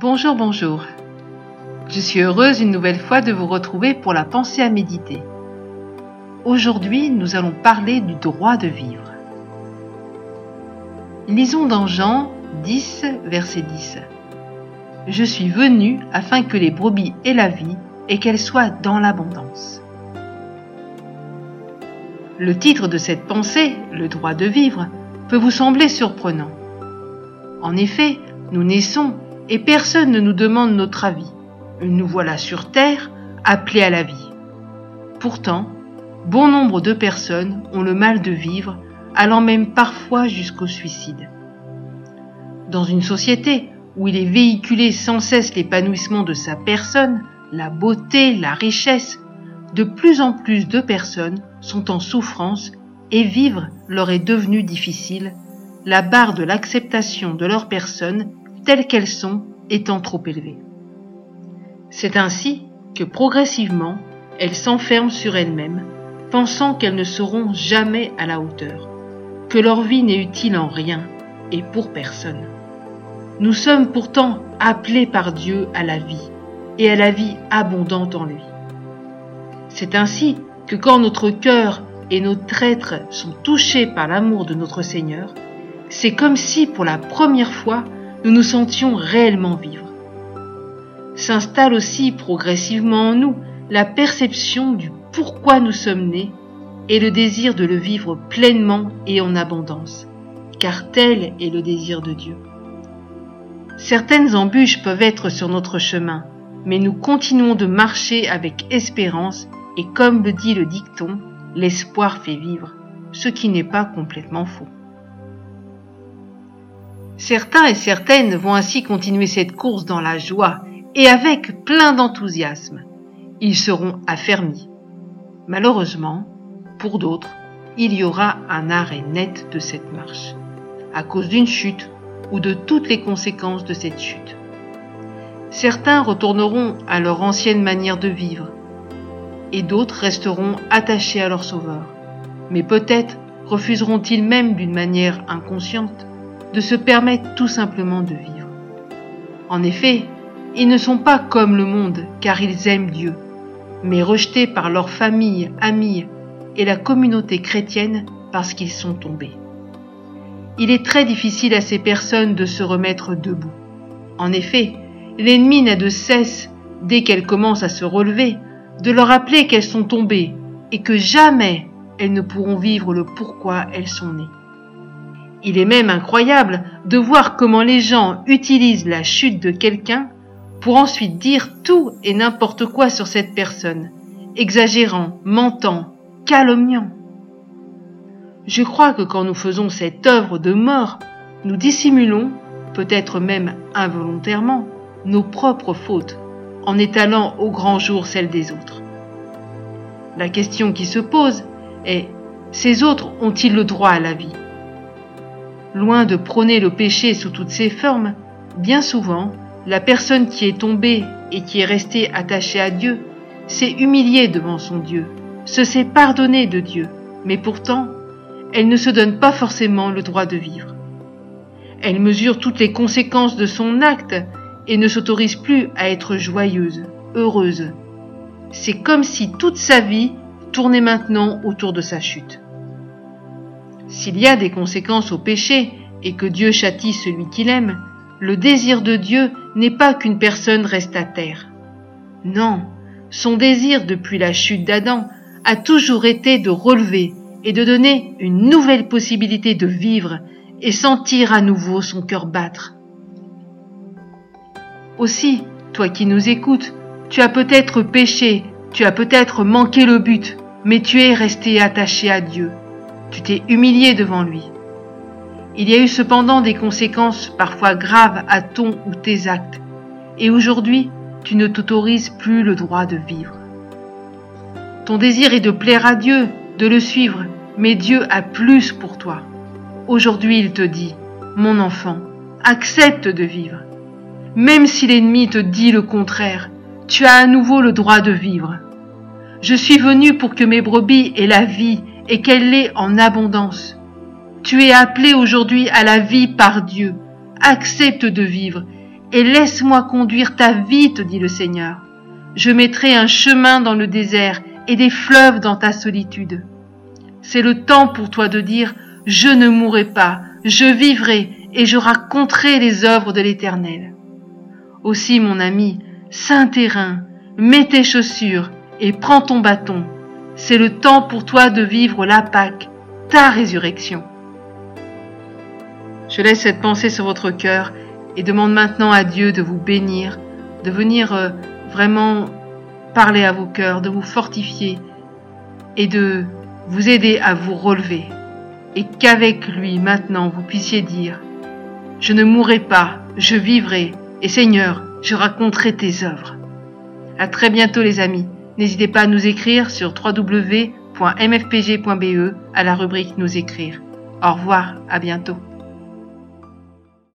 Bonjour, bonjour. Je suis heureuse une nouvelle fois de vous retrouver pour la pensée à méditer. Aujourd'hui, nous allons parler du droit de vivre. Lisons dans Jean 10, verset 10. Je suis venu afin que les brebis aient la vie et qu'elles soient dans l'abondance. Le titre de cette pensée, le droit de vivre, peut vous sembler surprenant. En effet, nous naissons et personne ne nous demande notre avis. Nous voilà sur Terre, appelés à la vie. Pourtant, bon nombre de personnes ont le mal de vivre, allant même parfois jusqu'au suicide. Dans une société où il est véhiculé sans cesse l'épanouissement de sa personne, la beauté, la richesse, de plus en plus de personnes sont en souffrance et vivre leur est devenu difficile, la barre de l'acceptation de leur personne telles qu'elles sont étant trop élevée. C'est ainsi que progressivement elles s'enferment sur elles-mêmes, pensant qu'elles ne seront jamais à la hauteur, que leur vie n'est utile en rien et pour personne. Nous sommes pourtant appelés par Dieu à la vie et à la vie abondante en lui. C'est ainsi que quand notre cœur et notre être sont touchés par l'amour de notre Seigneur, c'est comme si pour la première fois nous nous sentions réellement vivre. S'installe aussi progressivement en nous la perception du pourquoi nous sommes nés et le désir de le vivre pleinement et en abondance, car tel est le désir de Dieu. Certaines embûches peuvent être sur notre chemin, mais nous continuons de marcher avec espérance et comme le dit le dicton, l'espoir fait vivre, ce qui n'est pas complètement faux. Certains et certaines vont ainsi continuer cette course dans la joie et avec plein d'enthousiasme. Ils seront affermis. Malheureusement, pour d'autres, il y aura un arrêt net de cette marche, à cause d'une chute ou de toutes les conséquences de cette chute. Certains retourneront à leur ancienne manière de vivre, et d'autres resteront attachés à leur Sauveur. Mais peut-être refuseront-ils même d'une manière inconsciente de se permettre tout simplement de vivre. En effet, ils ne sont pas comme le monde car ils aiment Dieu, mais rejetés par leur famille, amis et la communauté chrétienne parce qu'ils sont tombés. Il est très difficile à ces personnes de se remettre debout. En effet, l'ennemi n'a de cesse, dès qu'elles commencent à se relever, de leur rappeler qu'elles sont tombées et que jamais elles ne pourront vivre le pourquoi elles sont nées. Il est même incroyable de voir comment les gens utilisent la chute de quelqu'un pour ensuite dire tout et n'importe quoi sur cette personne, exagérant, mentant, calomniant. Je crois que quand nous faisons cette œuvre de mort, nous dissimulons, peut-être même involontairement, nos propres fautes en étalant au grand jour celles des autres. La question qui se pose est, ces autres ont-ils le droit à la vie? Loin de prôner le péché sous toutes ses formes, bien souvent, la personne qui est tombée et qui est restée attachée à Dieu s'est humiliée devant son Dieu, se sait pardonner de Dieu, mais pourtant, elle ne se donne pas forcément le droit de vivre. Elle mesure toutes les conséquences de son acte et ne s'autorise plus à être joyeuse, heureuse. C'est comme si toute sa vie tournait maintenant autour de sa chute. S'il y a des conséquences au péché et que Dieu châtie celui qu'il aime, le désir de Dieu n'est pas qu'une personne reste à terre. Non, son désir depuis la chute d'Adam a toujours été de relever et de donner une nouvelle possibilité de vivre et sentir à nouveau son cœur battre, aussi, toi qui nous écoutes, tu as peut-être péché, tu as peut-être manqué le but, mais tu es resté attaché à Dieu. Tu t'es humilié devant lui. Il y a eu cependant des conséquences parfois graves à ton ou tes actes, et aujourd'hui, tu ne t'autorises plus le droit de vivre. Ton désir est de plaire à Dieu, de le suivre, mais Dieu a plus pour toi. Aujourd'hui, il te dit, mon enfant, accepte de vivre. Même si l'ennemi te dit le contraire, tu as à nouveau le droit de vivre. Je suis venu pour que mes brebis aient la vie et qu'elle l'ait en abondance. Tu es appelé aujourd'hui à la vie par Dieu. Accepte de vivre et laisse-moi conduire ta vie, te dit le Seigneur. Je mettrai un chemin dans le désert et des fleuves dans ta solitude. C'est le temps pour toi de dire, je ne mourrai pas, je vivrai et je raconterai les œuvres de l'Éternel. Aussi, mon ami, saint terrain, mets tes chaussures et prends ton bâton. C'est le temps pour toi de vivre la Pâque, ta résurrection. Je laisse cette pensée sur votre cœur et demande maintenant à Dieu de vous bénir, de venir euh, vraiment parler à vos cœurs, de vous fortifier et de vous aider à vous relever. Et qu'avec lui maintenant vous puissiez dire, je ne mourrai pas, je vivrai, et Seigneur, je raconterai tes œuvres. À très bientôt les amis. N'hésitez pas à nous écrire sur www.mfpg.be à la rubrique Nous écrire. Au revoir, à bientôt.